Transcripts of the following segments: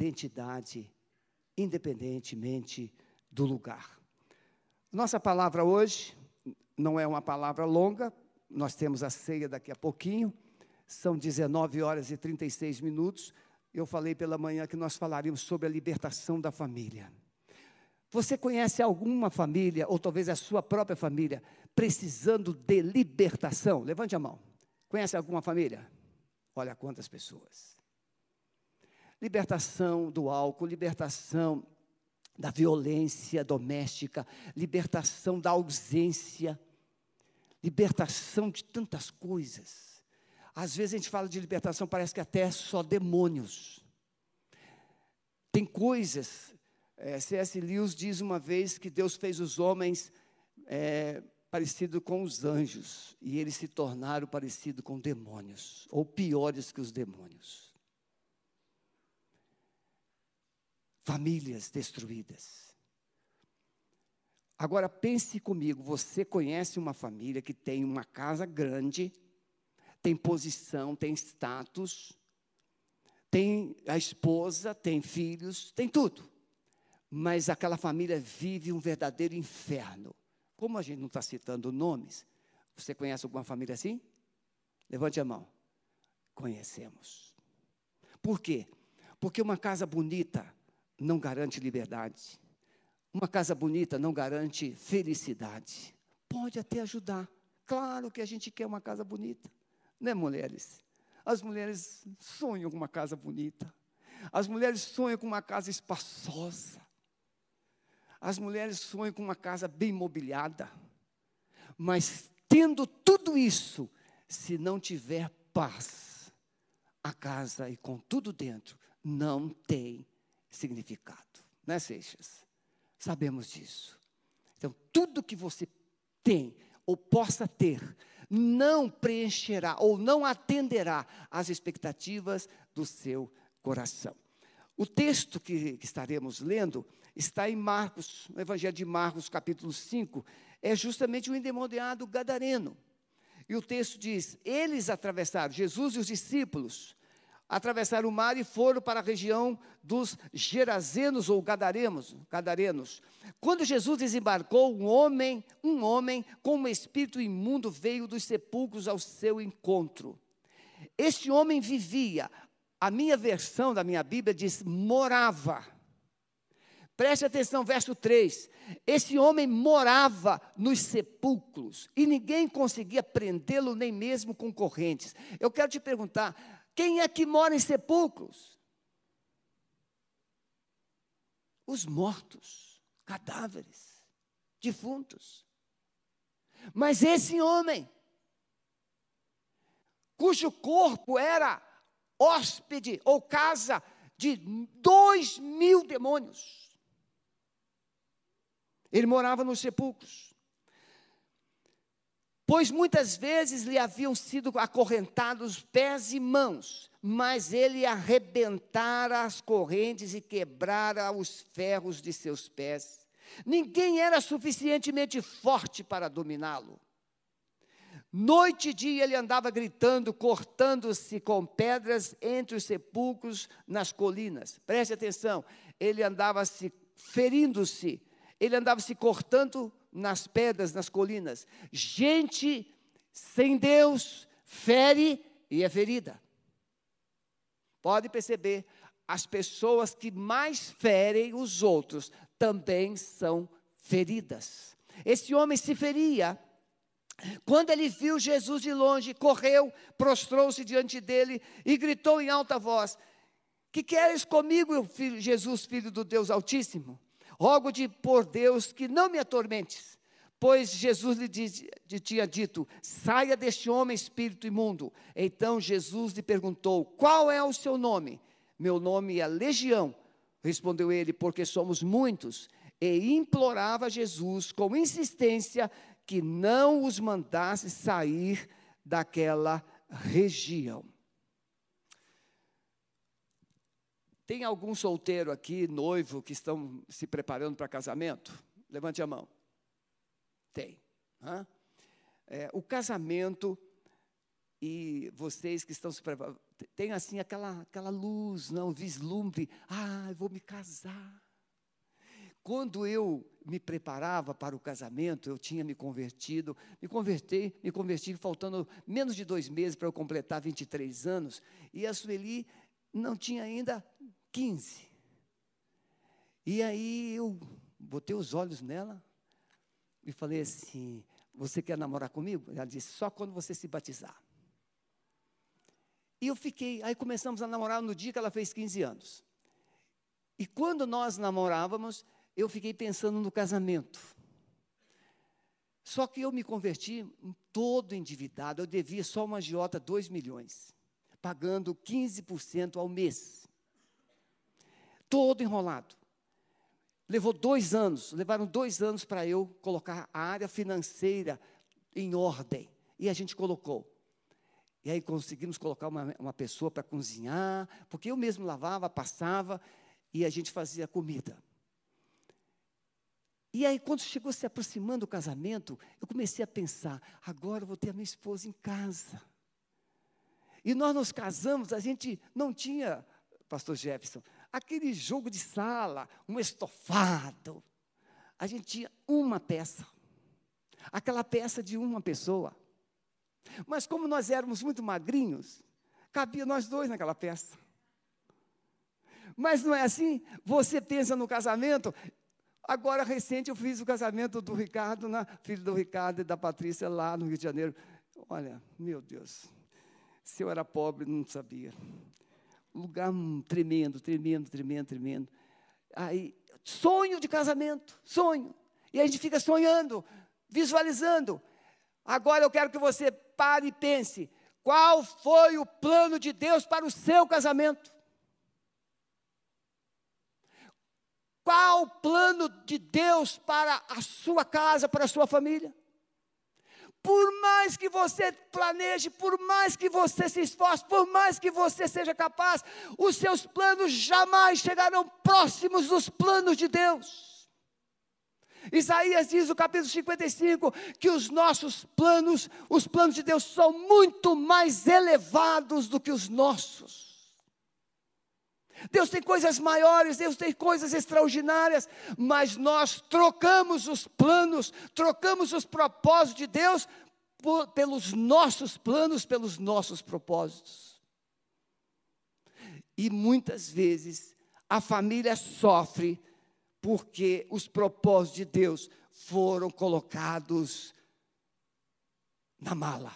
identidade, independentemente do lugar. Nossa palavra hoje não é uma palavra longa, nós temos a ceia daqui a pouquinho, são 19 horas e 36 minutos. Eu falei pela manhã que nós falaríamos sobre a libertação da família. Você conhece alguma família, ou talvez a sua própria família, precisando de libertação? Levante a mão. Conhece alguma família? Olha quantas pessoas. Libertação do álcool, libertação da violência doméstica, libertação da ausência, libertação de tantas coisas. Às vezes a gente fala de libertação, parece que até é só demônios. Tem coisas, é, C.S. Lewis diz uma vez que Deus fez os homens é, parecido com os anjos, e eles se tornaram parecidos com demônios, ou piores que os demônios. Famílias destruídas. Agora pense comigo, você conhece uma família que tem uma casa grande, tem posição, tem status, tem a esposa, tem filhos, tem tudo. Mas aquela família vive um verdadeiro inferno. Como a gente não está citando nomes, você conhece alguma família assim? Levante a mão. Conhecemos. Por quê? Porque uma casa bonita não garante liberdade. Uma casa bonita não garante felicidade. Pode até ajudar. Claro que a gente quer uma casa bonita, né, mulheres? As mulheres sonham com uma casa bonita. As mulheres sonham com uma casa espaçosa. As mulheres sonham com uma casa bem mobiliada. Mas tendo tudo isso, se não tiver paz, a casa e com tudo dentro não tem significado, né, Seixas? Sabemos disso. Então, tudo que você tem ou possa ter, não preencherá ou não atenderá às expectativas do seu coração. O texto que, que, estaremos lendo está em Marcos, no Evangelho de Marcos, capítulo 5, é justamente o endemoniado gadareno. E o texto diz: Eles atravessaram, Jesus e os discípulos, atravessaram o mar e foram para a região dos Gerazenos ou Gadaremos, Gadarenos. Quando Jesus desembarcou, um homem, um homem com um espírito imundo veio dos sepulcros ao seu encontro. Este homem vivia, a minha versão da minha Bíblia diz morava. Preste atenção, verso 3. Esse homem morava nos sepulcros e ninguém conseguia prendê-lo, nem mesmo com correntes. Eu quero te perguntar: quem é que mora em sepulcros? Os mortos, cadáveres, defuntos. Mas esse homem, cujo corpo era hóspede ou casa de dois mil demônios, ele morava nos sepulcros pois muitas vezes lhe haviam sido acorrentados pés e mãos, mas ele arrebentara as correntes e quebrara os ferros de seus pés. Ninguém era suficientemente forte para dominá-lo. Noite e dia ele andava gritando, cortando-se com pedras entre os sepulcros nas colinas. Preste atenção, ele andava se ferindo-se, ele andava se cortando nas pedras, nas colinas. Gente sem Deus fere e é ferida. Pode perceber, as pessoas que mais ferem os outros também são feridas. Esse homem se feria. Quando ele viu Jesus de longe, correu, prostrou-se diante dele e gritou em alta voz: Que queres comigo, Jesus, filho do Deus Altíssimo? Rogo-te por Deus que não me atormentes. Pois Jesus lhe, diz, lhe tinha dito: saia deste homem, espírito imundo. Então Jesus lhe perguntou: qual é o seu nome? Meu nome é Legião, respondeu ele, porque somos muitos. E implorava Jesus com insistência que não os mandasse sair daquela região. Tem algum solteiro aqui, noivo, que estão se preparando para casamento? Levante a mão. Tem. É, o casamento e vocês que estão se preparando, tem assim aquela, aquela luz, não, vislumbre, ah, eu vou me casar. Quando eu me preparava para o casamento, eu tinha me convertido, me converti, me converti faltando menos de dois meses para eu completar 23 anos, e a Sueli não tinha ainda 15. E aí eu botei os olhos nela e falei assim: Você quer namorar comigo? Ela disse: Só quando você se batizar. E eu fiquei, aí começamos a namorar no dia que ela fez 15 anos. E quando nós namorávamos, eu fiquei pensando no casamento. Só que eu me converti todo endividado, eu devia só uma agiota 2 milhões, pagando 15% ao mês. Todo enrolado. Levou dois anos, levaram dois anos para eu colocar a área financeira em ordem. E a gente colocou. E aí conseguimos colocar uma, uma pessoa para cozinhar, porque eu mesmo lavava, passava e a gente fazia comida. E aí, quando chegou se aproximando do casamento, eu comecei a pensar: agora eu vou ter a minha esposa em casa. E nós nos casamos, a gente não tinha, Pastor Jefferson, aquele jogo de sala, um estofado. A gente tinha uma peça, aquela peça de uma pessoa. Mas como nós éramos muito magrinhos, cabia nós dois naquela peça. Mas não é assim? Você pensa no casamento. Agora, recente, eu fiz o casamento do Ricardo, na, filho do Ricardo e da Patrícia, lá no Rio de Janeiro. Olha, meu Deus, se eu era pobre, não sabia. Lugar tremendo, tremendo, tremendo, tremendo. Aí, sonho de casamento, sonho. E a gente fica sonhando, visualizando. Agora eu quero que você pare e pense: qual foi o plano de Deus para o seu casamento? Qual o plano de Deus para a sua casa, para a sua família? Por mais que você planeje, por mais que você se esforce, por mais que você seja capaz, os seus planos jamais chegarão próximos dos planos de Deus. Isaías diz no capítulo 55 que os nossos planos, os planos de Deus são muito mais elevados do que os nossos. Deus tem coisas maiores, Deus tem coisas extraordinárias, mas nós trocamos os planos, trocamos os propósitos de Deus por, pelos nossos planos, pelos nossos propósitos. E muitas vezes a família sofre porque os propósitos de Deus foram colocados na mala.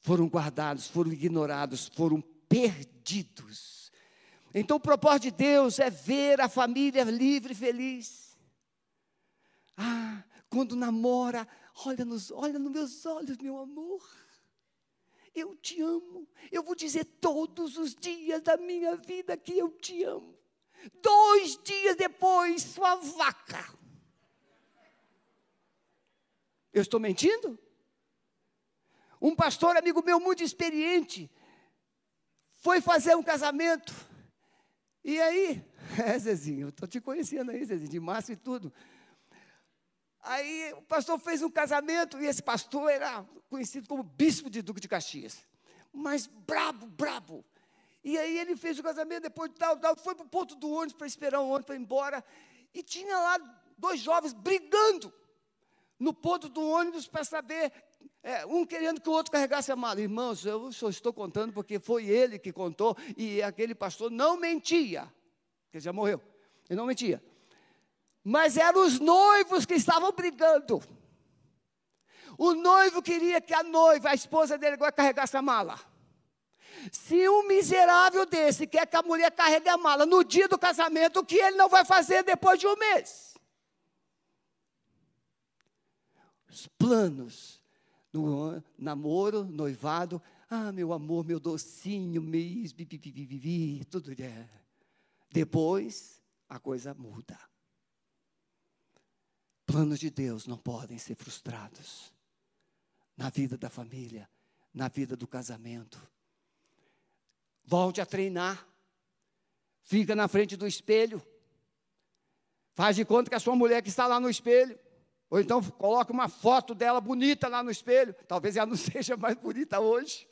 Foram guardados, foram ignorados, foram perdidos. Então, o propósito de Deus é ver a família livre e feliz. Ah, quando namora, olha nos, olha nos meus olhos, meu amor. Eu te amo. Eu vou dizer todos os dias da minha vida que eu te amo. Dois dias depois, sua vaca. Eu estou mentindo? Um pastor amigo meu muito experiente foi fazer um casamento. E aí, é Zezinho, estou te conhecendo aí, Zezinho, de massa e tudo. Aí o pastor fez um casamento e esse pastor era conhecido como bispo de Duque de Caxias. Mas brabo, brabo. E aí ele fez o casamento, depois de tal, tal, foi para o ponto do ônibus para esperar o ônibus para ir embora. E tinha lá dois jovens brigando no ponto do ônibus para saber, é, um querendo que o outro carregasse a mala. Irmãos, eu só estou contando porque foi ele que contou e aquele pastor não mentia, porque já morreu, ele não mentia. Mas eram os noivos que estavam brigando. O noivo queria que a noiva, a esposa dele, agora carregasse a mala. Se um miserável desse quer que a mulher carregue a mala no dia do casamento, o que ele não vai fazer depois de um mês? Os planos no namoro, noivado, ah, meu amor, meu docinho, mês, tudo é. Depois a coisa muda. Planos de Deus não podem ser frustrados na vida da família, na vida do casamento Volte a treinar. Fica na frente do espelho. Faz de conta que a sua mulher que está lá no espelho. Ou então coloca uma foto dela bonita lá no espelho. Talvez ela não seja mais bonita hoje.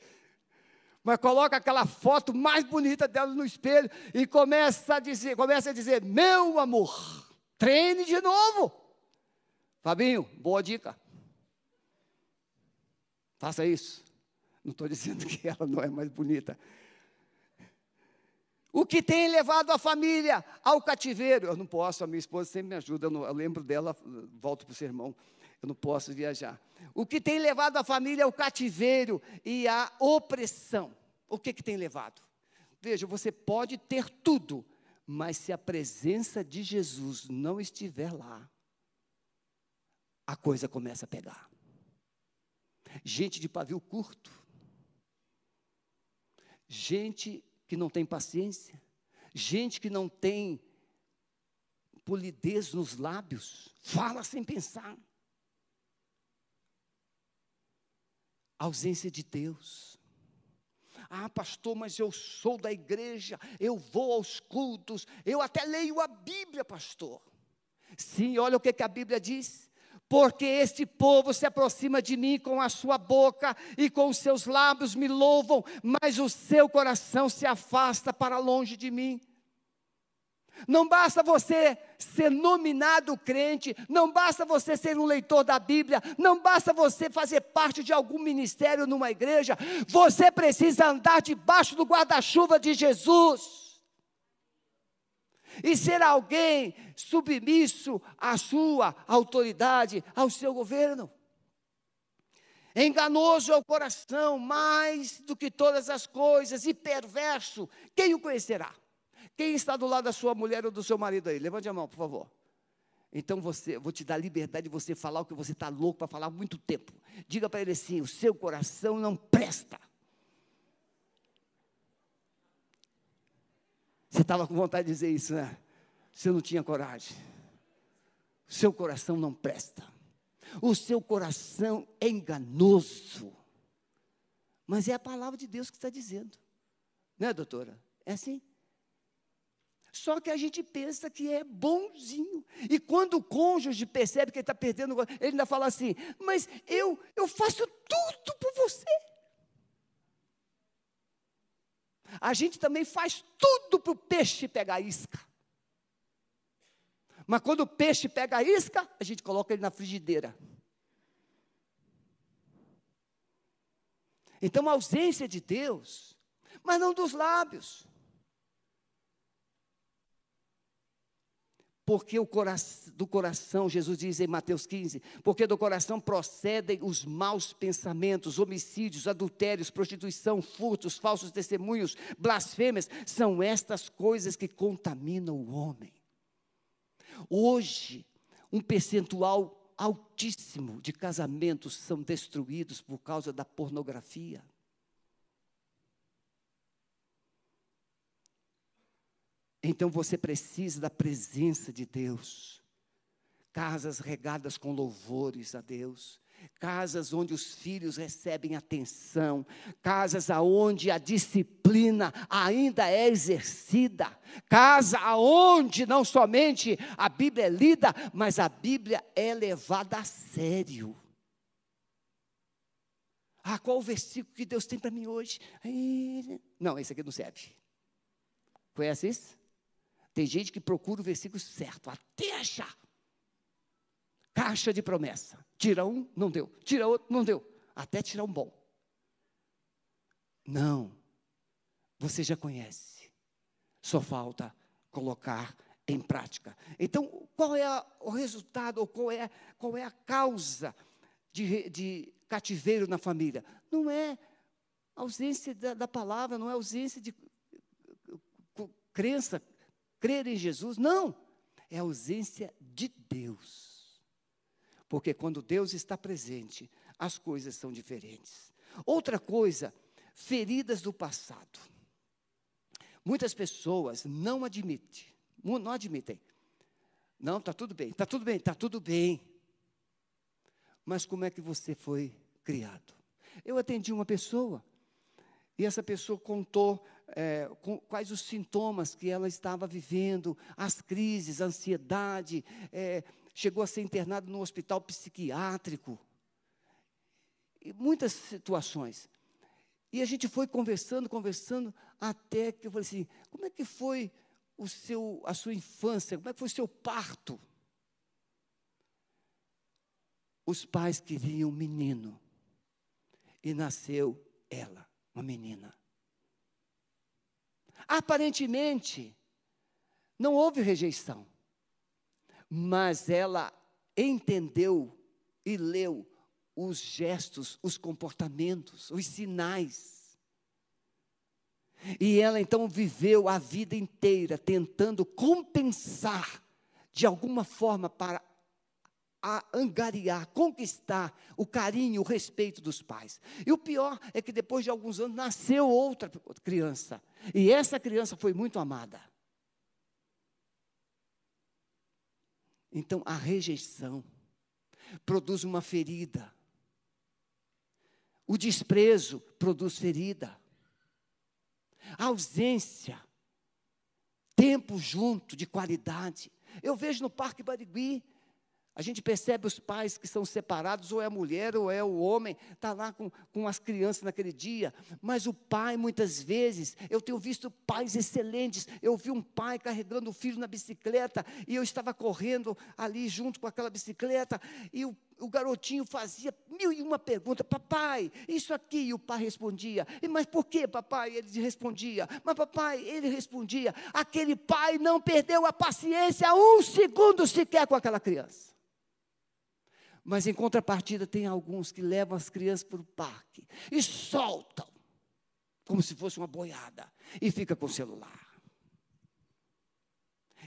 Mas coloca aquela foto mais bonita dela no espelho e começa a dizer, começa a dizer: "Meu amor, treine de novo". Fabinho, boa dica. Faça isso. Não estou dizendo que ela não é mais bonita. O que tem levado a família ao cativeiro? Eu não posso, a minha esposa sempre me ajuda, eu, não, eu lembro dela, volto para o sermão. Eu não posso viajar. O que tem levado a família ao cativeiro e à opressão? O que, que tem levado? Veja, você pode ter tudo, mas se a presença de Jesus não estiver lá, a coisa começa a pegar. Gente de pavio curto, gente que não tem paciência, gente que não tem polidez nos lábios, fala sem pensar. ausência de Deus. Ah, pastor, mas eu sou da igreja, eu vou aos cultos, eu até leio a Bíblia, pastor. Sim, olha o que, que a Bíblia diz porque este povo se aproxima de mim com a sua boca e com os seus lábios me louvam, mas o seu coração se afasta para longe de mim. Não basta você ser nominado crente, não basta você ser um leitor da Bíblia, não basta você fazer parte de algum ministério numa igreja, você precisa andar debaixo do guarda-chuva de Jesus e ser alguém submisso à sua autoridade, ao seu governo. Enganoso é o coração, mais do que todas as coisas, e perverso, quem o conhecerá? Quem está do lado da sua mulher ou do seu marido aí? Levante a mão, por favor. Então você, vou te dar liberdade de você falar o que você está louco para falar há muito tempo. Diga para ele assim: o seu coração não presta. Você estava com vontade de dizer isso, né? Você não tinha coragem. O seu coração não presta. O seu coração é enganoso. Mas é a palavra de Deus que está dizendo. Né, doutora? É assim? Só que a gente pensa que é bonzinho. E quando o cônjuge percebe que ele está perdendo, ele ainda fala assim: Mas eu, eu faço tudo por você. A gente também faz tudo para o peixe pegar isca. Mas quando o peixe pega a isca, a gente coloca ele na frigideira. Então a ausência de Deus, mas não dos lábios. Porque o coração, do coração, Jesus diz em Mateus 15, porque do coração procedem os maus pensamentos, homicídios, adultérios, prostituição, furtos, falsos testemunhos, blasfêmias, são estas coisas que contaminam o homem. Hoje, um percentual altíssimo de casamentos são destruídos por causa da pornografia. Então você precisa da presença de Deus. Casas regadas com louvores a Deus, casas onde os filhos recebem atenção, casas aonde a disciplina ainda é exercida, casa aonde não somente a Bíblia é lida, mas a Bíblia é levada a sério. Ah, qual o versículo que Deus tem para mim hoje? Não, esse aqui não serve. Conhece isso? Tem gente que procura o versículo certo, até achar. Caixa de promessa. Tira um, não deu. Tira outro, não deu. Até tirar um bom. Não. Você já conhece. Só falta colocar em prática. Então, qual é o resultado, ou qual é, qual é a causa de, de cativeiro na família? Não é ausência da, da palavra, não é ausência de crença crer em Jesus. Não, é ausência de Deus. Porque quando Deus está presente, as coisas são diferentes. Outra coisa, feridas do passado. Muitas pessoas não admitem, não admitem. Não, está tudo bem, está tudo bem, está tudo bem. Mas como é que você foi criado? Eu atendi uma pessoa, e essa pessoa contou é, com, quais os sintomas que ela estava vivendo, as crises, a ansiedade, é, chegou a ser internado no hospital psiquiátrico. E muitas situações. E a gente foi conversando, conversando, até que eu falei assim: como é que foi o seu, a sua infância? Como é que foi o seu parto? Os pais queriam um menino. E nasceu ela, uma menina. Aparentemente, não houve rejeição, mas ela entendeu e leu os gestos, os comportamentos, os sinais. E ela então viveu a vida inteira tentando compensar de alguma forma para a angariar, conquistar o carinho, o respeito dos pais. E o pior é que depois de alguns anos nasceu outra criança. E essa criança foi muito amada. Então a rejeição produz uma ferida. O desprezo produz ferida. A ausência, tempo junto de qualidade. Eu vejo no Parque Barigui, a gente percebe os pais que são separados, ou é a mulher ou é o homem, está lá com, com as crianças naquele dia. Mas o pai, muitas vezes, eu tenho visto pais excelentes. Eu vi um pai carregando o filho na bicicleta, e eu estava correndo ali junto com aquela bicicleta, e o, o garotinho fazia mil e uma perguntas: Papai, isso aqui. E o pai respondia: Mas por que, papai? Ele respondia: Mas papai, ele respondia. Aquele pai não perdeu a paciência um segundo sequer com aquela criança. Mas em contrapartida, tem alguns que levam as crianças para o parque e soltam, como se fosse uma boiada, e fica com o celular.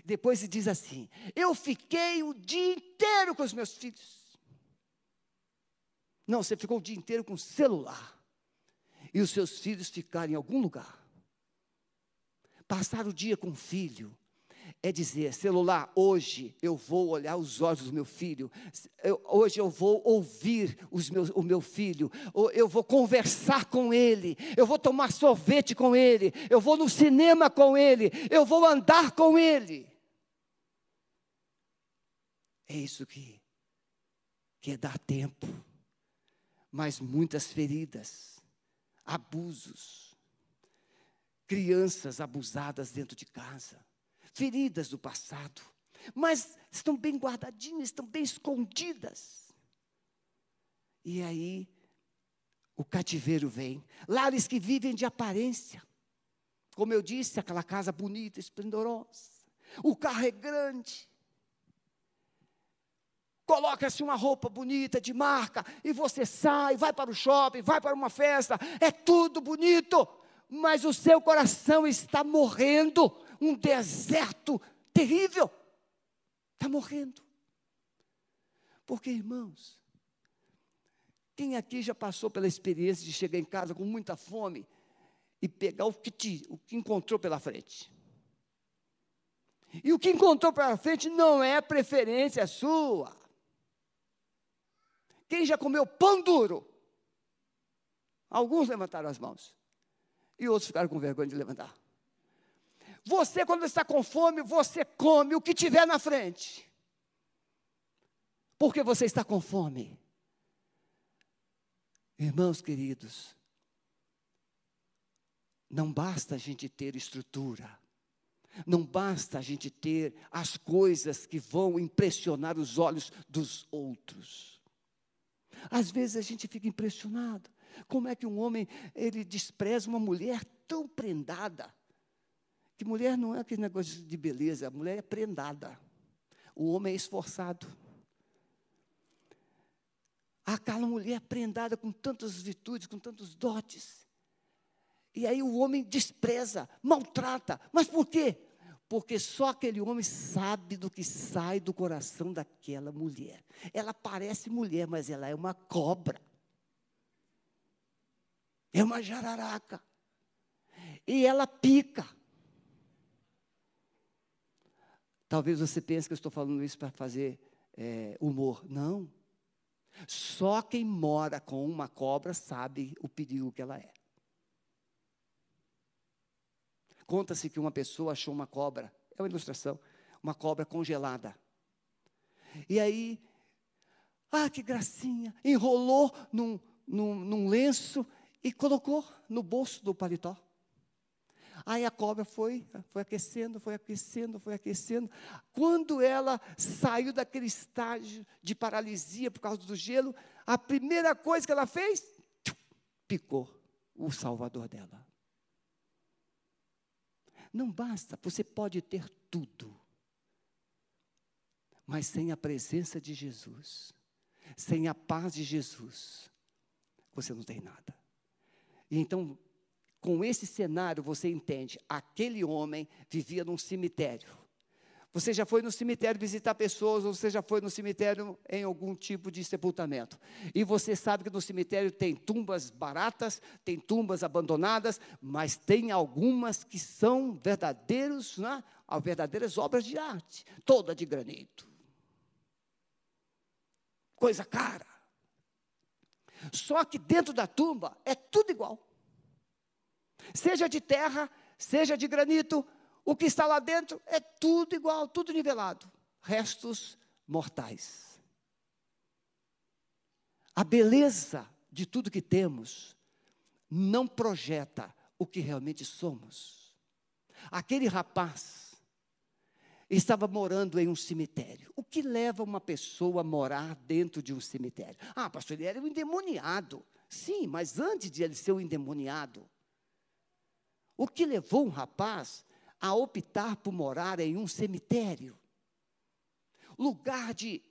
Depois se diz assim: Eu fiquei o dia inteiro com os meus filhos. Não, você ficou o dia inteiro com o celular. E os seus filhos ficaram em algum lugar. Passar o dia com o filho é dizer: celular, hoje eu vou olhar os olhos do meu filho, eu, hoje eu vou ouvir meus, o meu filho, eu vou conversar com ele, eu vou tomar sorvete com ele, eu vou no cinema com ele, eu vou andar com ele. É isso que, que é dar tempo, mas muitas feridas, abusos, crianças abusadas dentro de casa feridas do passado, mas estão bem guardadinhas, estão bem escondidas. E aí, o cativeiro vem. Lares que vivem de aparência. Como eu disse, aquela casa bonita, esplendorosa. O carro é grande. Coloca-se uma roupa bonita, de marca, e você sai, vai para o shopping, vai para uma festa, é tudo bonito, mas o seu coração está morrendo, um deserto terrível. Está morrendo. Porque, irmãos, quem aqui já passou pela experiência de chegar em casa com muita fome e pegar o que, te, o que encontrou pela frente? E o que encontrou pela frente não é preferência sua. Quem já comeu pão duro? Alguns levantaram as mãos. E outros ficaram com vergonha de levantar. Você, quando está com fome, você come o que tiver na frente. Porque você está com fome. Irmãos queridos, não basta a gente ter estrutura, não basta a gente ter as coisas que vão impressionar os olhos dos outros. Às vezes a gente fica impressionado. Como é que um homem ele despreza uma mulher tão prendada? Que mulher não é aquele negócio de beleza, a mulher é prendada. O homem é esforçado. Aquela mulher prendada com tantas virtudes, com tantos dotes. E aí o homem despreza, maltrata. Mas por quê? Porque só aquele homem sabe do que sai do coração daquela mulher. Ela parece mulher, mas ela é uma cobra. É uma jararaca. E ela pica. Talvez você pense que eu estou falando isso para fazer é, humor. Não. Só quem mora com uma cobra sabe o perigo que ela é. Conta-se que uma pessoa achou uma cobra, é uma ilustração, uma cobra congelada. E aí, ah, que gracinha, enrolou num, num, num lenço e colocou no bolso do paletó. Aí a cobra foi, foi aquecendo, foi aquecendo, foi aquecendo. Quando ela saiu daquele estágio de paralisia por causa do gelo, a primeira coisa que ela fez, picou o salvador dela. Não basta, você pode ter tudo, mas sem a presença de Jesus, sem a paz de Jesus, você não tem nada. E então, com esse cenário, você entende: aquele homem vivia num cemitério. Você já foi no cemitério visitar pessoas, ou você já foi no cemitério em algum tipo de sepultamento. E você sabe que no cemitério tem tumbas baratas, tem tumbas abandonadas, mas tem algumas que são verdadeiros, né, verdadeiras obras de arte, toda de granito. Coisa cara. Só que dentro da tumba é tudo igual. Seja de terra, seja de granito, o que está lá dentro é tudo igual, tudo nivelado. Restos mortais. A beleza de tudo que temos não projeta o que realmente somos. Aquele rapaz estava morando em um cemitério. O que leva uma pessoa a morar dentro de um cemitério? Ah, pastor, ele era um endemoniado. Sim, mas antes de ele ser um endemoniado, o que levou um rapaz a optar por morar em um cemitério? Lugar de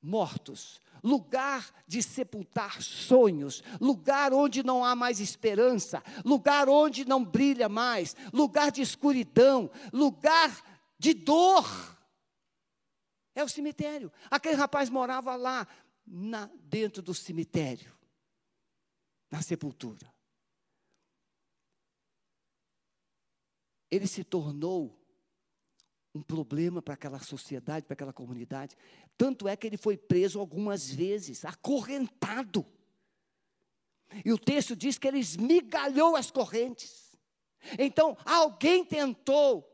mortos, lugar de sepultar sonhos, lugar onde não há mais esperança, lugar onde não brilha mais, lugar de escuridão, lugar de dor. É o cemitério. Aquele rapaz morava lá, na, dentro do cemitério, na sepultura. Ele se tornou um problema para aquela sociedade, para aquela comunidade. Tanto é que ele foi preso algumas vezes, acorrentado. E o texto diz que ele esmigalhou as correntes. Então, alguém tentou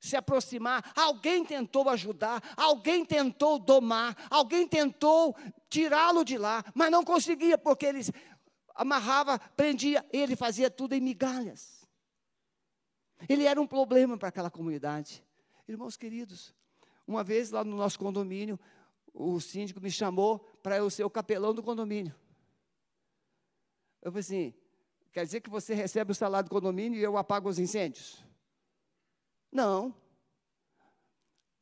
se aproximar, alguém tentou ajudar, alguém tentou domar, alguém tentou tirá-lo de lá, mas não conseguia, porque ele amarrava, prendia, ele fazia tudo em migalhas. Ele era um problema para aquela comunidade. Irmãos queridos, uma vez lá no nosso condomínio, o síndico me chamou para eu ser o capelão do condomínio. Eu falei assim: quer dizer que você recebe o salário do condomínio e eu apago os incêndios? Não.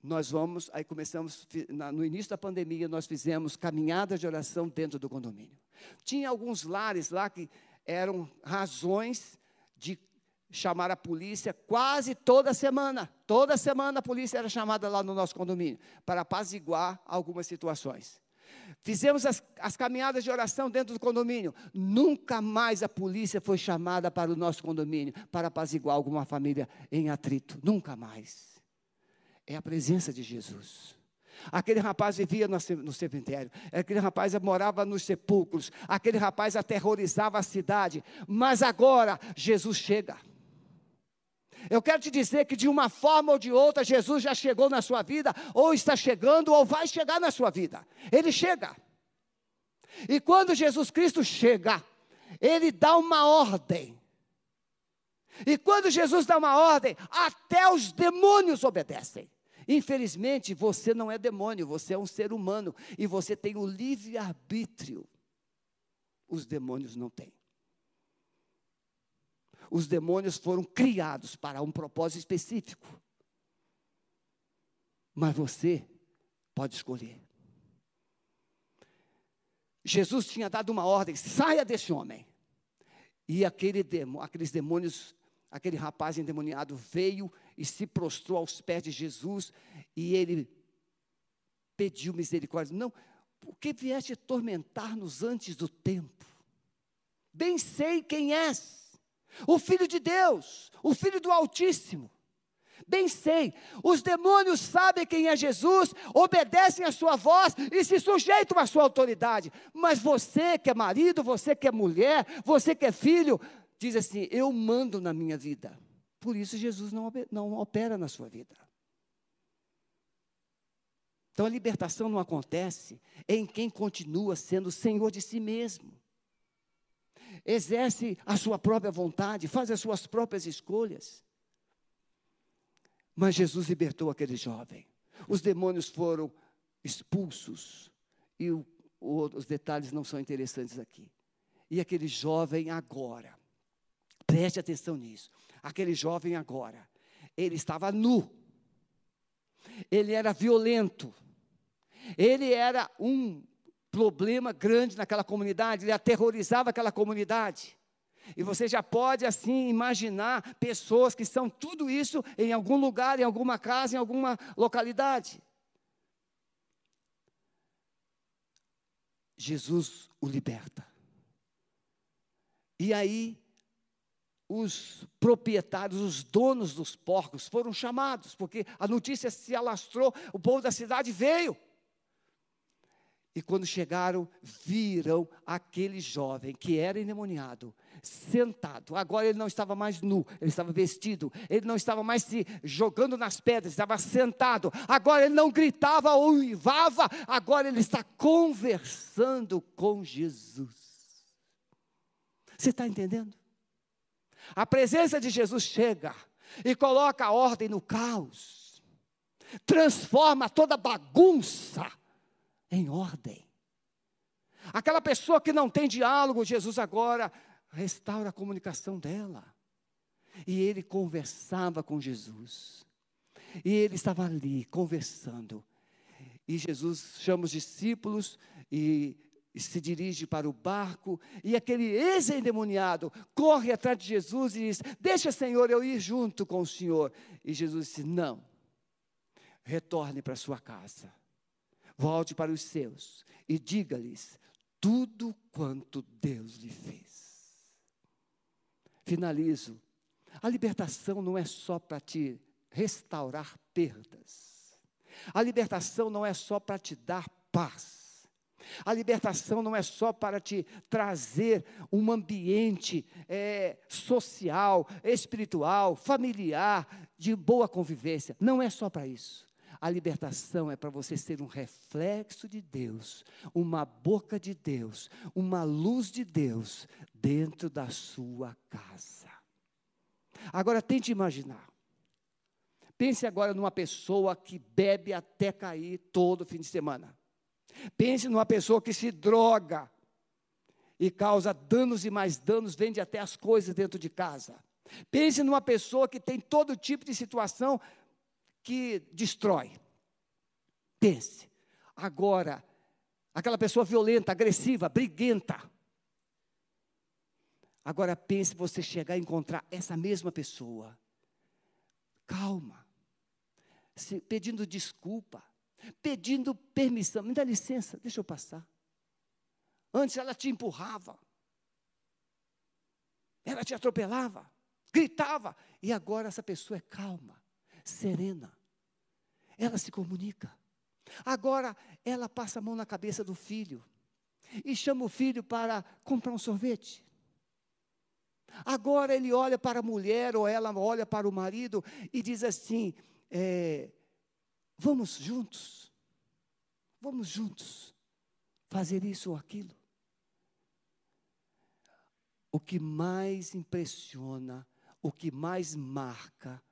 Nós vamos, aí começamos, no início da pandemia, nós fizemos caminhadas de oração dentro do condomínio. Tinha alguns lares lá que eram razões de chamar a polícia quase toda semana. Toda semana a polícia era chamada lá no nosso condomínio para apaziguar algumas situações. Fizemos as, as, caminhadas de oração dentro do condomínio. Nunca mais a polícia foi chamada para o nosso condomínio para apaziguar alguma família em atrito. Nunca mais. É a presença de Jesus. Aquele rapaz vivia no cemitério, aquele rapaz morava nos sepulcros, aquele rapaz aterrorizava a cidade, mas agora Jesus chega. Eu quero te dizer que de uma forma ou de outra, Jesus já chegou na sua vida, ou está chegando, ou vai chegar na sua vida. Ele chega. E quando Jesus Cristo chega, ele dá uma ordem. E quando Jesus dá uma ordem, até os demônios obedecem. Infelizmente, você não é demônio, você é um ser humano e você tem o livre arbítrio. Os demônios não têm. Os demônios foram criados para um propósito específico. Mas você pode escolher. Jesus tinha dado uma ordem: saia desse homem. E aquele demo, aqueles demônios, aquele rapaz endemoniado veio e se prostrou aos pés de Jesus e ele pediu misericórdia. Não, porque vieste atormentar-nos antes do tempo? Bem sei quem és o Filho de Deus, o Filho do Altíssimo. Bem sei, os demônios sabem quem é Jesus, obedecem a sua voz e se sujeitam à sua autoridade. Mas você que é marido, você que é mulher, você que é filho, diz assim: Eu mando na minha vida. Por isso Jesus não, não opera na sua vida. Então a libertação não acontece em quem continua sendo senhor de si mesmo. Exerce a sua própria vontade, faz as suas próprias escolhas. Mas Jesus libertou aquele jovem. Os demônios foram expulsos. E o, o, os detalhes não são interessantes aqui. E aquele jovem agora, preste atenção nisso. Aquele jovem agora, ele estava nu. Ele era violento. Ele era um problema grande naquela comunidade, ele aterrorizava aquela comunidade. E você já pode assim imaginar pessoas que são tudo isso em algum lugar, em alguma casa, em alguma localidade. Jesus o liberta. E aí, os proprietários, os donos dos porcos foram chamados, porque a notícia se alastrou, o povo da cidade veio. E quando chegaram, viram aquele jovem que era endemoniado, sentado. Agora ele não estava mais nu, ele estava vestido. Ele não estava mais se jogando nas pedras, estava sentado. Agora ele não gritava ou uivava, agora ele está conversando com Jesus. Você está entendendo? A presença de Jesus chega e coloca a ordem no caos, transforma toda bagunça em ordem. Aquela pessoa que não tem diálogo, Jesus agora restaura a comunicação dela. E ele conversava com Jesus. E ele estava ali conversando. E Jesus chama os discípulos e, se dirige para o barco. E aquele ex-endemoniado corre atrás de Jesus e diz: Deixa, Senhor, eu ir junto com o Senhor. E Jesus disse: Não, retorne para sua casa volte para os seus e diga-lhes tudo quanto Deus lhe fez. Finalizo. A libertação não é só para te restaurar perdas. A libertação não é só para te dar paz. A libertação não é só para te trazer um ambiente é, social, espiritual, familiar, de boa convivência. Não é só para isso. A libertação é para você ser um reflexo de Deus, uma boca de Deus, uma luz de Deus dentro da sua casa. Agora tente imaginar. Pense agora numa pessoa que bebe até cair todo fim de semana. Pense numa pessoa que se droga e causa danos e mais danos, vende até as coisas dentro de casa. Pense numa pessoa que tem todo tipo de situação que destrói. Pense. Agora, aquela pessoa violenta, agressiva, briguenta. Agora pense você chegar a encontrar essa mesma pessoa. Calma. Se, pedindo desculpa, pedindo permissão. Me dá licença, deixa eu passar. Antes ela te empurrava. Ela te atropelava, gritava, e agora essa pessoa é calma, serena ela se comunica. Agora ela passa a mão na cabeça do filho e chama o filho para comprar um sorvete. Agora ele olha para a mulher ou ela olha para o marido e diz assim: é, Vamos juntos, vamos juntos fazer isso ou aquilo. O que mais impressiona, o que mais marca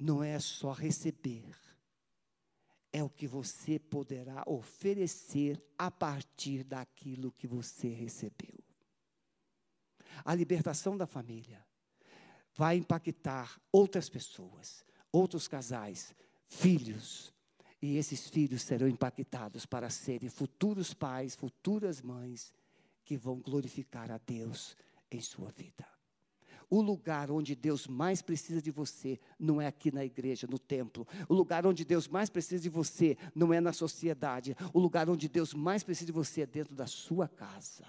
não é só receber, é o que você poderá oferecer a partir daquilo que você recebeu. A libertação da família vai impactar outras pessoas, outros casais, filhos, e esses filhos serão impactados para serem futuros pais, futuras mães que vão glorificar a Deus em sua vida. O lugar onde Deus mais precisa de você não é aqui na igreja, no templo. O lugar onde Deus mais precisa de você não é na sociedade. O lugar onde Deus mais precisa de você é dentro da sua casa.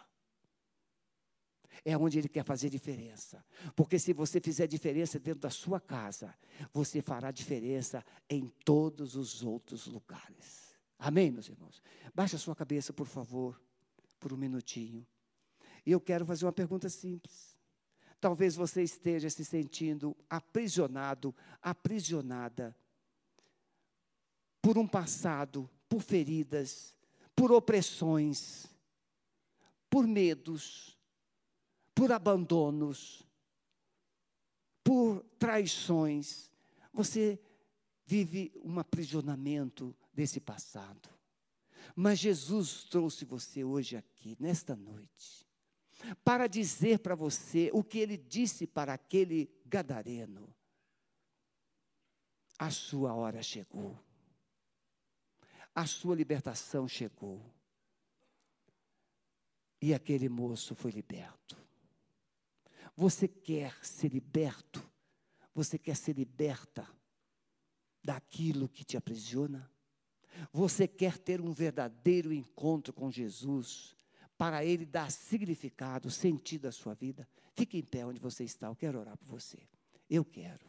É onde Ele quer fazer diferença. Porque se você fizer diferença dentro da sua casa, você fará diferença em todos os outros lugares. Amém, meus irmãos? Baixe a sua cabeça, por favor, por um minutinho. E eu quero fazer uma pergunta simples. Talvez você esteja se sentindo aprisionado, aprisionada por um passado, por feridas, por opressões, por medos, por abandonos, por traições. Você vive um aprisionamento desse passado. Mas Jesus trouxe você hoje aqui, nesta noite, para dizer para você o que ele disse para aquele gadareno. A sua hora chegou. A sua libertação chegou. E aquele moço foi liberto. Você quer ser liberto? Você quer ser liberta daquilo que te aprisiona? Você quer ter um verdadeiro encontro com Jesus, para Ele dar significado, sentido à sua vida? Fique em pé onde você está, eu quero orar por você. Eu quero.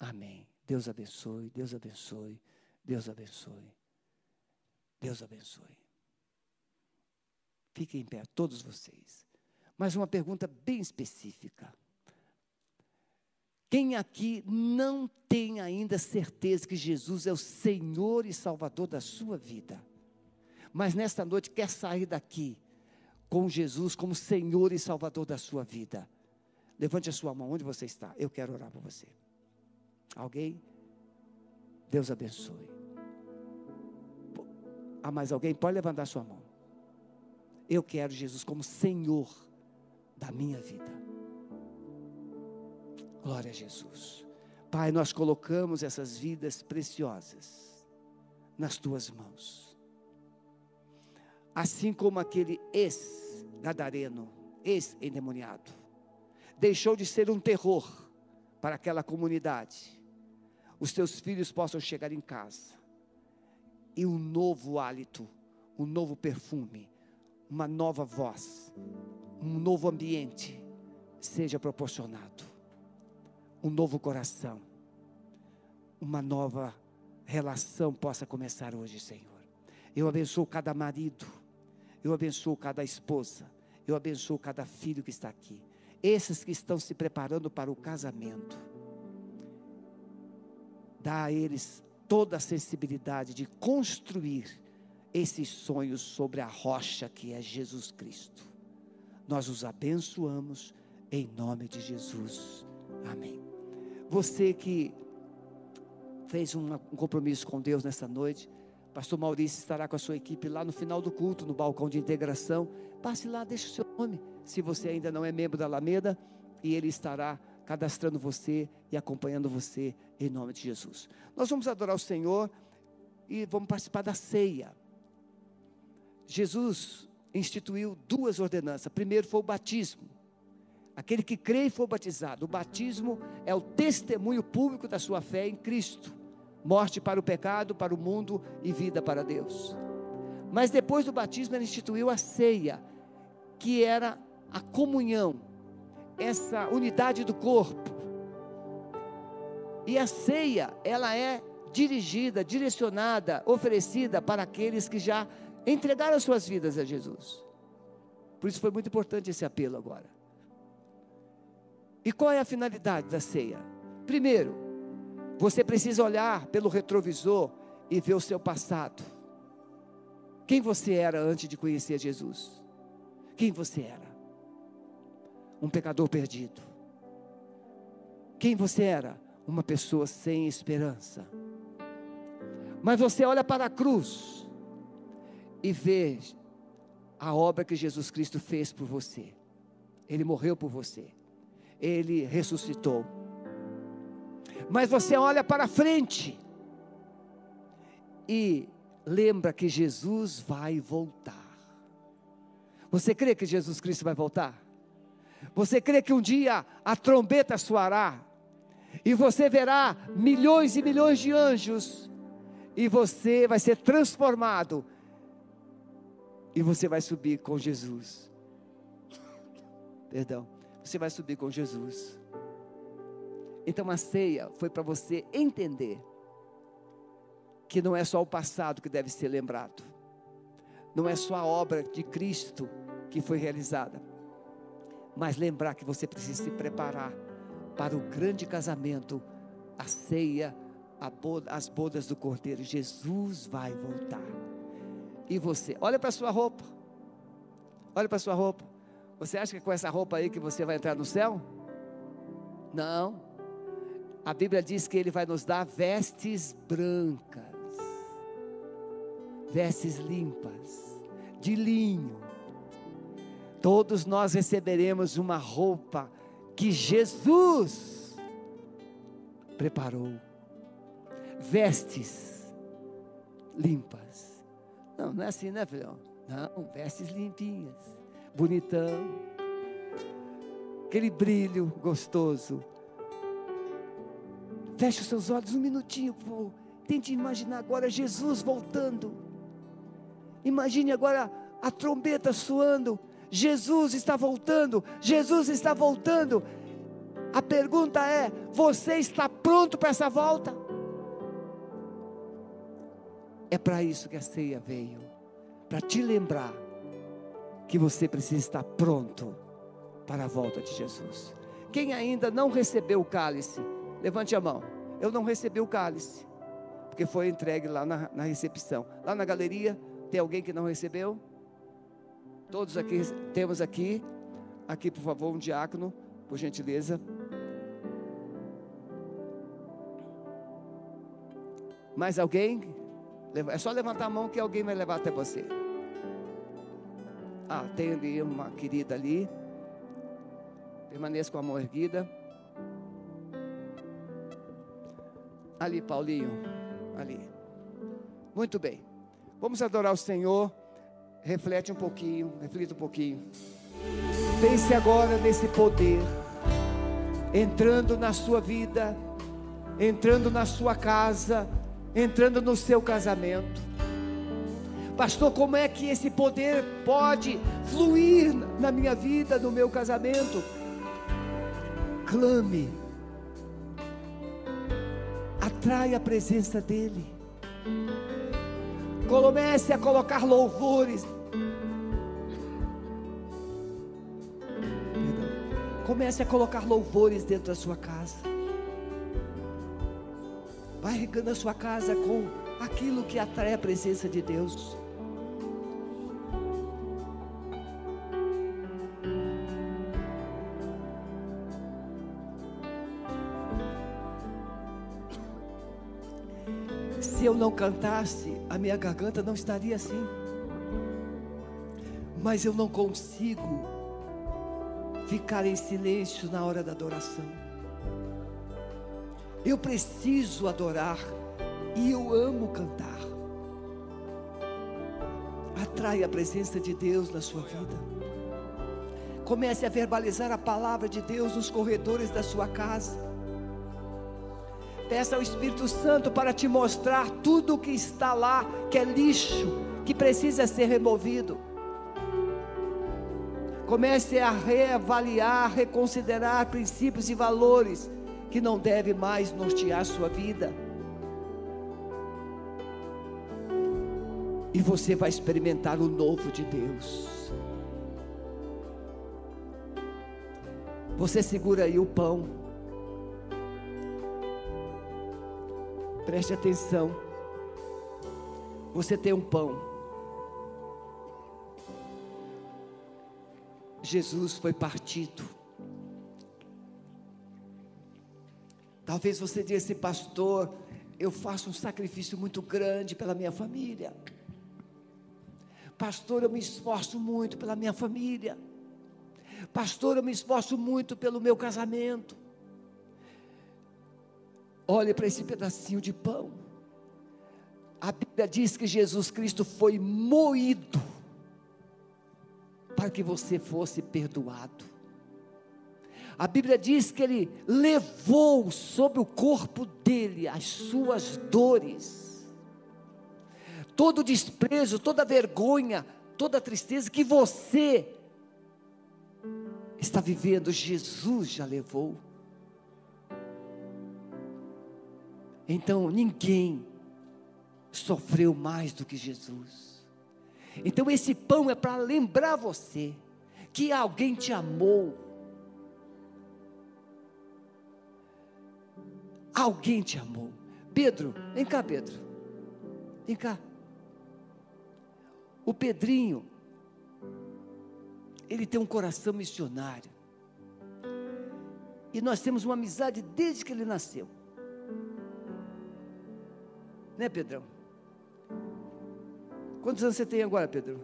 Amém. Deus abençoe, Deus abençoe, Deus abençoe. Deus abençoe. Fiquem em pé, todos vocês. Mas uma pergunta bem específica. Quem aqui não tem ainda certeza que Jesus é o Senhor e Salvador da sua vida, mas nesta noite quer sair daqui com Jesus como Senhor e Salvador da sua vida? Levante a sua mão onde você está. Eu quero orar por você. Alguém? Deus abençoe. Há mais alguém? Pode levantar a sua mão. Eu quero Jesus como Senhor da minha vida. Glória a Jesus. Pai, nós colocamos essas vidas preciosas nas tuas mãos. Assim como aquele ex-gadareno, ex-endemoniado, deixou de ser um terror para aquela comunidade, os teus filhos possam chegar em casa e um novo hálito, um novo perfume, uma nova voz, um novo ambiente seja proporcionado um novo coração, uma nova relação possa começar hoje, Senhor. Eu abençoo cada marido, eu abençoo cada esposa, eu abençoo cada filho que está aqui, esses que estão se preparando para o casamento. Dá a eles toda a sensibilidade de construir esses sonhos sobre a rocha que é Jesus Cristo. Nós os abençoamos em nome de Jesus. Amém. Você que fez um compromisso com Deus nessa noite, Pastor Maurício estará com a sua equipe lá no final do culto, no balcão de integração. Passe lá, deixe o seu nome, se você ainda não é membro da Alameda, e ele estará cadastrando você e acompanhando você em nome de Jesus. Nós vamos adorar o Senhor e vamos participar da ceia. Jesus instituiu duas ordenanças. Primeiro foi o batismo. Aquele que crê e for batizado. O batismo é o testemunho público da sua fé em Cristo. Morte para o pecado, para o mundo e vida para Deus. Mas depois do batismo, ele instituiu a ceia, que era a comunhão, essa unidade do corpo. E a ceia, ela é dirigida, direcionada, oferecida para aqueles que já entregaram suas vidas a Jesus. Por isso foi muito importante esse apelo agora. E qual é a finalidade da ceia? Primeiro, você precisa olhar pelo retrovisor e ver o seu passado. Quem você era antes de conhecer Jesus? Quem você era? Um pecador perdido. Quem você era? Uma pessoa sem esperança. Mas você olha para a cruz e vê a obra que Jesus Cristo fez por você. Ele morreu por você ele ressuscitou. Mas você olha para frente e lembra que Jesus vai voltar. Você crê que Jesus Cristo vai voltar? Você crê que um dia a trombeta soará e você verá milhões e milhões de anjos e você vai ser transformado e você vai subir com Jesus. Perdão você vai subir com Jesus. Então a ceia foi para você entender que não é só o passado que deve ser lembrado, não é só a obra de Cristo que foi realizada, mas lembrar que você precisa se preparar para o grande casamento, a ceia boda, as bodas do Cordeiro. Jesus vai voltar. E você, olha para a sua roupa. Olha para a sua roupa. Você acha que com essa roupa aí que você vai entrar no céu? Não. A Bíblia diz que Ele vai nos dar vestes brancas, vestes limpas, de linho. Todos nós receberemos uma roupa que Jesus preparou. Vestes limpas. Não, não é assim, né, filhão? Não, vestes limpinhas, bonitão. Aquele brilho gostoso. Feche os seus olhos um minutinho, por favor. Tente imaginar agora Jesus voltando. Imagine agora a trombeta soando. Jesus está voltando. Jesus está voltando. A pergunta é: você está pronto para essa volta? É para isso que a ceia veio para te lembrar que você precisa estar pronto para a volta de Jesus. Quem ainda não recebeu o cálice, levante a mão. Eu não recebi o cálice, porque foi entregue lá na, na recepção. Lá na galeria, tem alguém que não recebeu? Todos aqui, temos aqui, aqui por favor, um diácono, por gentileza. Mais alguém? É só levantar a mão que alguém vai levar até você. Ah, tem ali uma querida ali. Permaneça com a mão erguida. Ali, Paulinho. Ali. Muito bem. Vamos adorar o Senhor. Reflete um pouquinho, reflita um pouquinho. Pense agora nesse poder entrando na sua vida, entrando na sua casa, entrando no seu casamento. Pastor, como é que esse poder pode fluir na minha vida, no meu casamento? Clame, atrai a presença dEle. Comece a colocar louvores. Comece a colocar louvores dentro da sua casa. Vai regando a sua casa com aquilo que atrai a presença de Deus. Eu não cantasse, a minha garganta não estaria assim. Mas eu não consigo ficar em silêncio na hora da adoração. Eu preciso adorar e eu amo cantar. Atrai a presença de Deus na sua vida. Comece a verbalizar a palavra de Deus nos corredores da sua casa. Peça ao Espírito Santo para te mostrar tudo o que está lá, que é lixo, que precisa ser removido. Comece a reavaliar, reconsiderar princípios e valores que não devem mais nortear sua vida. E você vai experimentar o novo de Deus. Você segura aí o pão. Preste atenção. Você tem um pão. Jesus foi partido. Talvez você disse, pastor, eu faço um sacrifício muito grande pela minha família. Pastor, eu me esforço muito pela minha família. Pastor, eu me esforço muito pelo meu casamento. Olhe para esse pedacinho de pão. A Bíblia diz que Jesus Cristo foi moído para que você fosse perdoado. A Bíblia diz que ele levou sobre o corpo dele as suas dores, todo o desprezo, toda a vergonha, toda a tristeza que você está vivendo, Jesus já levou. Então ninguém sofreu mais do que Jesus. Então esse pão é para lembrar você que alguém te amou. Alguém te amou. Pedro, vem cá, Pedro. Vem cá. O Pedrinho, ele tem um coração missionário. E nós temos uma amizade desde que ele nasceu. Né, Pedrão? Quantos anos você tem agora, Pedro?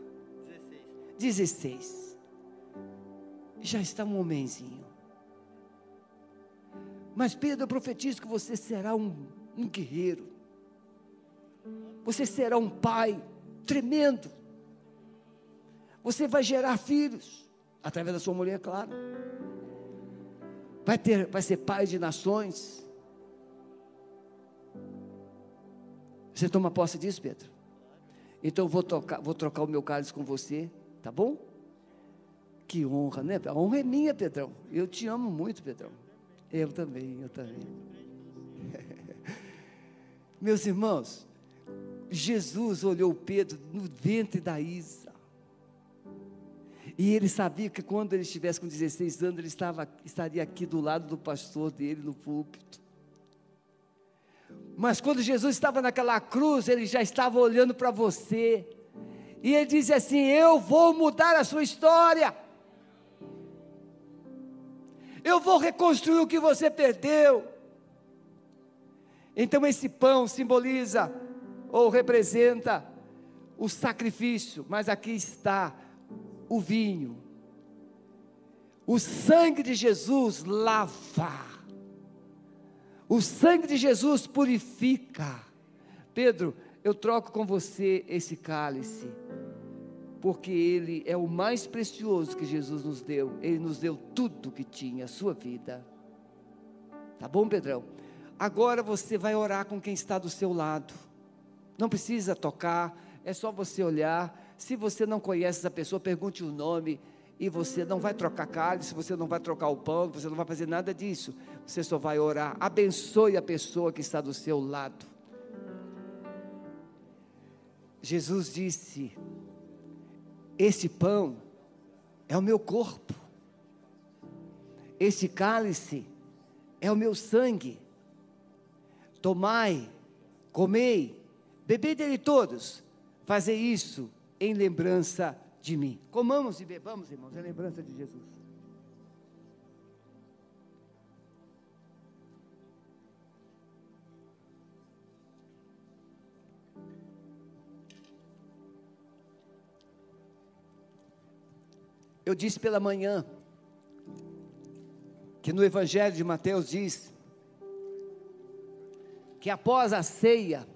16. 16. Já está um homenzinho. Mas Pedro, eu profetizo que você será um, um guerreiro. Você será um pai tremendo. Você vai gerar filhos através da sua mulher, claro. Vai ter, vai ser pai de nações. Você toma posse disso, Pedro? Então eu vou, tocar, vou trocar o meu cálice com você, tá bom? Que honra, né? A honra é minha, Pedrão. Eu te amo muito, Pedrão. Eu também, eu também. Meus irmãos, Jesus olhou Pedro no ventre da Isa. E ele sabia que quando ele estivesse com 16 anos, ele estava, estaria aqui do lado do pastor dele no púlpito. Mas quando Jesus estava naquela cruz, ele já estava olhando para você. E ele disse assim: Eu vou mudar a sua história. Eu vou reconstruir o que você perdeu. Então esse pão simboliza ou representa o sacrifício, mas aqui está o vinho. O sangue de Jesus lava. O sangue de Jesus purifica. Pedro, eu troco com você esse cálice, porque ele é o mais precioso que Jesus nos deu. Ele nos deu tudo que tinha, a sua vida. Tá bom, Pedrão? Agora você vai orar com quem está do seu lado. Não precisa tocar, é só você olhar. Se você não conhece essa pessoa, pergunte o nome e você não vai trocar cálice, você não vai trocar o pão, você não vai fazer nada disso. Você só vai orar. Abençoe a pessoa que está do seu lado. Jesus disse: Esse pão é o meu corpo, esse cálice é o meu sangue. Tomai, comei, bebei dele todos, fazer isso em lembrança de mim. Comamos e bebamos, irmãos, em lembrança de Jesus. Eu disse pela manhã que no Evangelho de Mateus diz que após a ceia,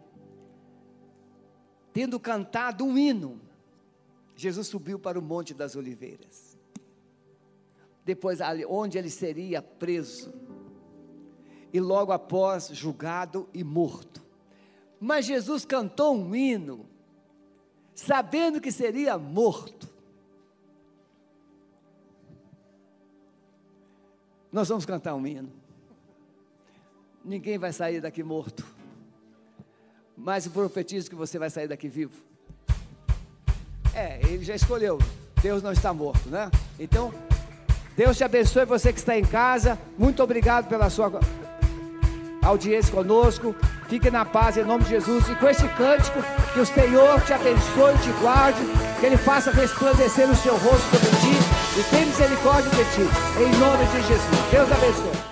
tendo cantado um hino, Jesus subiu para o Monte das Oliveiras. Depois, onde ele seria preso. E logo após, julgado e morto. Mas Jesus cantou um hino, sabendo que seria morto. Nós vamos cantar um hino. Ninguém vai sair daqui morto. Mas eu profetizo que você vai sair daqui vivo. É, ele já escolheu. Deus não está morto, né? Então, Deus te abençoe você que está em casa. Muito obrigado pela sua audiência conosco. Fique na paz em nome de Jesus. E com este cântico, que o Senhor te abençoe, te guarde, que Ele faça resplandecer o seu rosto sobre ti e tenha misericórdia de ti. Em nome de Jesus. Deus abençoe.